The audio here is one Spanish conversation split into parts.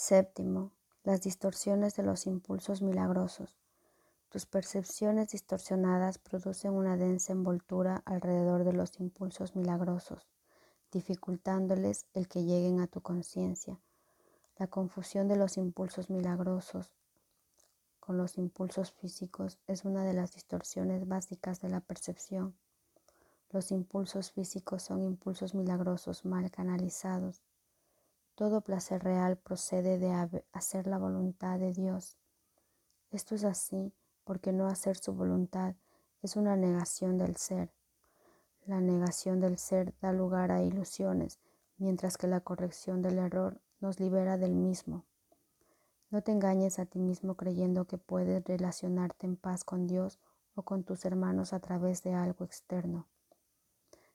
Séptimo, las distorsiones de los impulsos milagrosos. Tus percepciones distorsionadas producen una densa envoltura alrededor de los impulsos milagrosos, dificultándoles el que lleguen a tu conciencia. La confusión de los impulsos milagrosos con los impulsos físicos es una de las distorsiones básicas de la percepción. Los impulsos físicos son impulsos milagrosos mal canalizados. Todo placer real procede de hacer la voluntad de Dios. Esto es así porque no hacer su voluntad es una negación del ser. La negación del ser da lugar a ilusiones, mientras que la corrección del error nos libera del mismo. No te engañes a ti mismo creyendo que puedes relacionarte en paz con Dios o con tus hermanos a través de algo externo.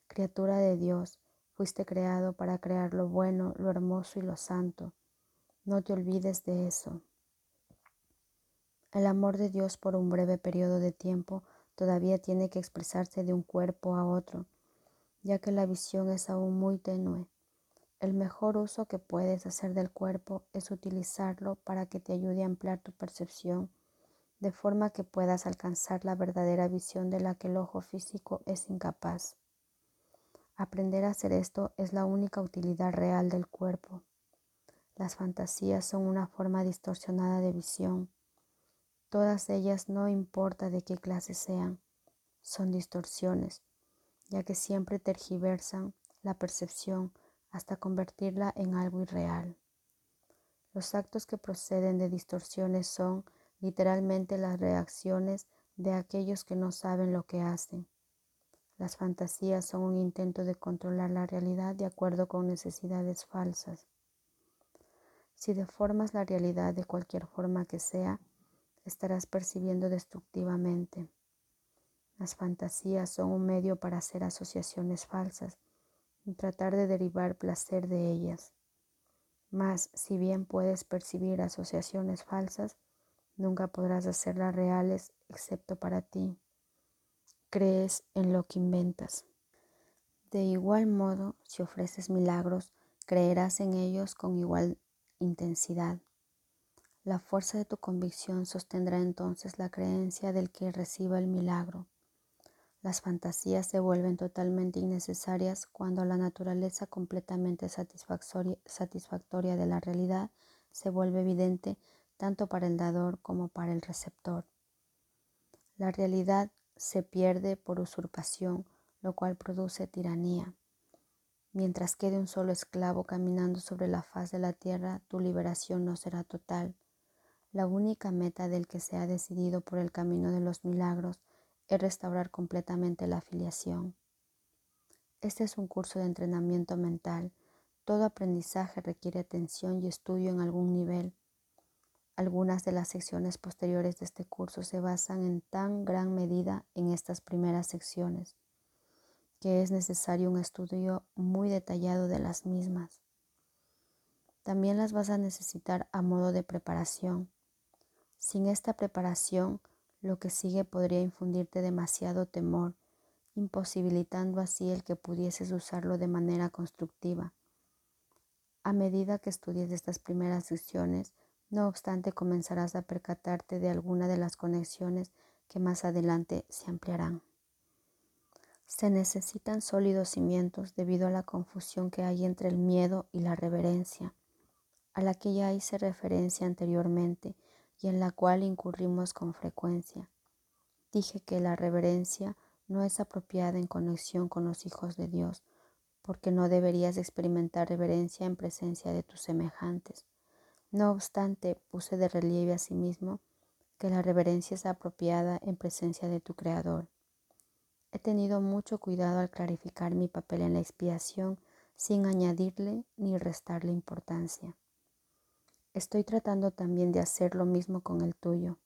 Criatura de Dios, fuiste creado para crear lo bueno, lo hermoso y lo santo. No te olvides de eso. El amor de Dios por un breve periodo de tiempo todavía tiene que expresarse de un cuerpo a otro, ya que la visión es aún muy tenue. El mejor uso que puedes hacer del cuerpo es utilizarlo para que te ayude a ampliar tu percepción, de forma que puedas alcanzar la verdadera visión de la que el ojo físico es incapaz. Aprender a hacer esto es la única utilidad real del cuerpo. Las fantasías son una forma distorsionada de visión Todas ellas, no importa de qué clase sean, son distorsiones, ya que siempre tergiversan la percepción hasta convertirla en algo irreal. Los actos que proceden de distorsiones son literalmente las reacciones de aquellos que no saben lo que hacen. Las fantasías son un intento de controlar la realidad de acuerdo con necesidades falsas. Si deformas la realidad de cualquier forma que sea, estarás percibiendo destructivamente. Las fantasías son un medio para hacer asociaciones falsas y tratar de derivar placer de ellas. Mas, si bien puedes percibir asociaciones falsas, nunca podrás hacerlas reales excepto para ti. Crees en lo que inventas. De igual modo, si ofreces milagros, creerás en ellos con igual intensidad. La fuerza de tu convicción sostendrá entonces la creencia del que reciba el milagro. Las fantasías se vuelven totalmente innecesarias cuando la naturaleza completamente satisfactoria de la realidad se vuelve evidente tanto para el dador como para el receptor. La realidad se pierde por usurpación, lo cual produce tiranía. Mientras quede un solo esclavo caminando sobre la faz de la tierra, tu liberación no será total. La única meta del que se ha decidido por el camino de los milagros es restaurar completamente la afiliación. Este es un curso de entrenamiento mental. Todo aprendizaje requiere atención y estudio en algún nivel. Algunas de las secciones posteriores de este curso se basan en tan gran medida en estas primeras secciones que es necesario un estudio muy detallado de las mismas. También las vas a necesitar a modo de preparación sin esta preparación, lo que sigue podría infundirte demasiado temor, imposibilitando así el que pudieses usarlo de manera constructiva. A medida que estudies estas primeras secciones, no obstante comenzarás a percatarte de alguna de las conexiones que más adelante se ampliarán. Se necesitan sólidos cimientos debido a la confusión que hay entre el miedo y la reverencia, a la que ya hice referencia anteriormente y en la cual incurrimos con frecuencia. Dije que la reverencia no es apropiada en conexión con los hijos de Dios, porque no deberías experimentar reverencia en presencia de tus semejantes. No obstante, puse de relieve a sí mismo que la reverencia es apropiada en presencia de tu Creador. He tenido mucho cuidado al clarificar mi papel en la expiación sin añadirle ni restarle importancia. Estoy tratando también de hacer lo mismo con el tuyo.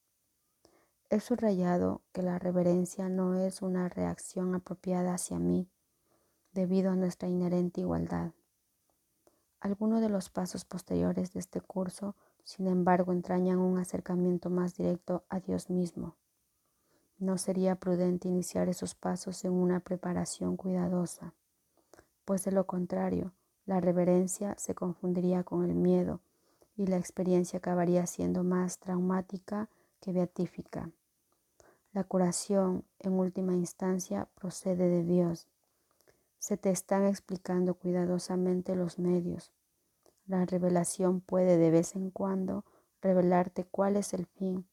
He subrayado que la reverencia no es una reacción apropiada hacia mí debido a nuestra inherente igualdad. Algunos de los pasos posteriores de este curso, sin embargo, entrañan un acercamiento más directo a Dios mismo. No sería prudente iniciar esos pasos en una preparación cuidadosa, pues de lo contrario, la reverencia se confundiría con el miedo y la experiencia acabaría siendo más traumática que beatífica. La curación, en última instancia, procede de Dios. Se te están explicando cuidadosamente los medios. La revelación puede de vez en cuando revelarte cuál es el fin,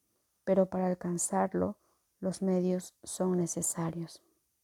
pero para alcanzarlo los medios son necesarios.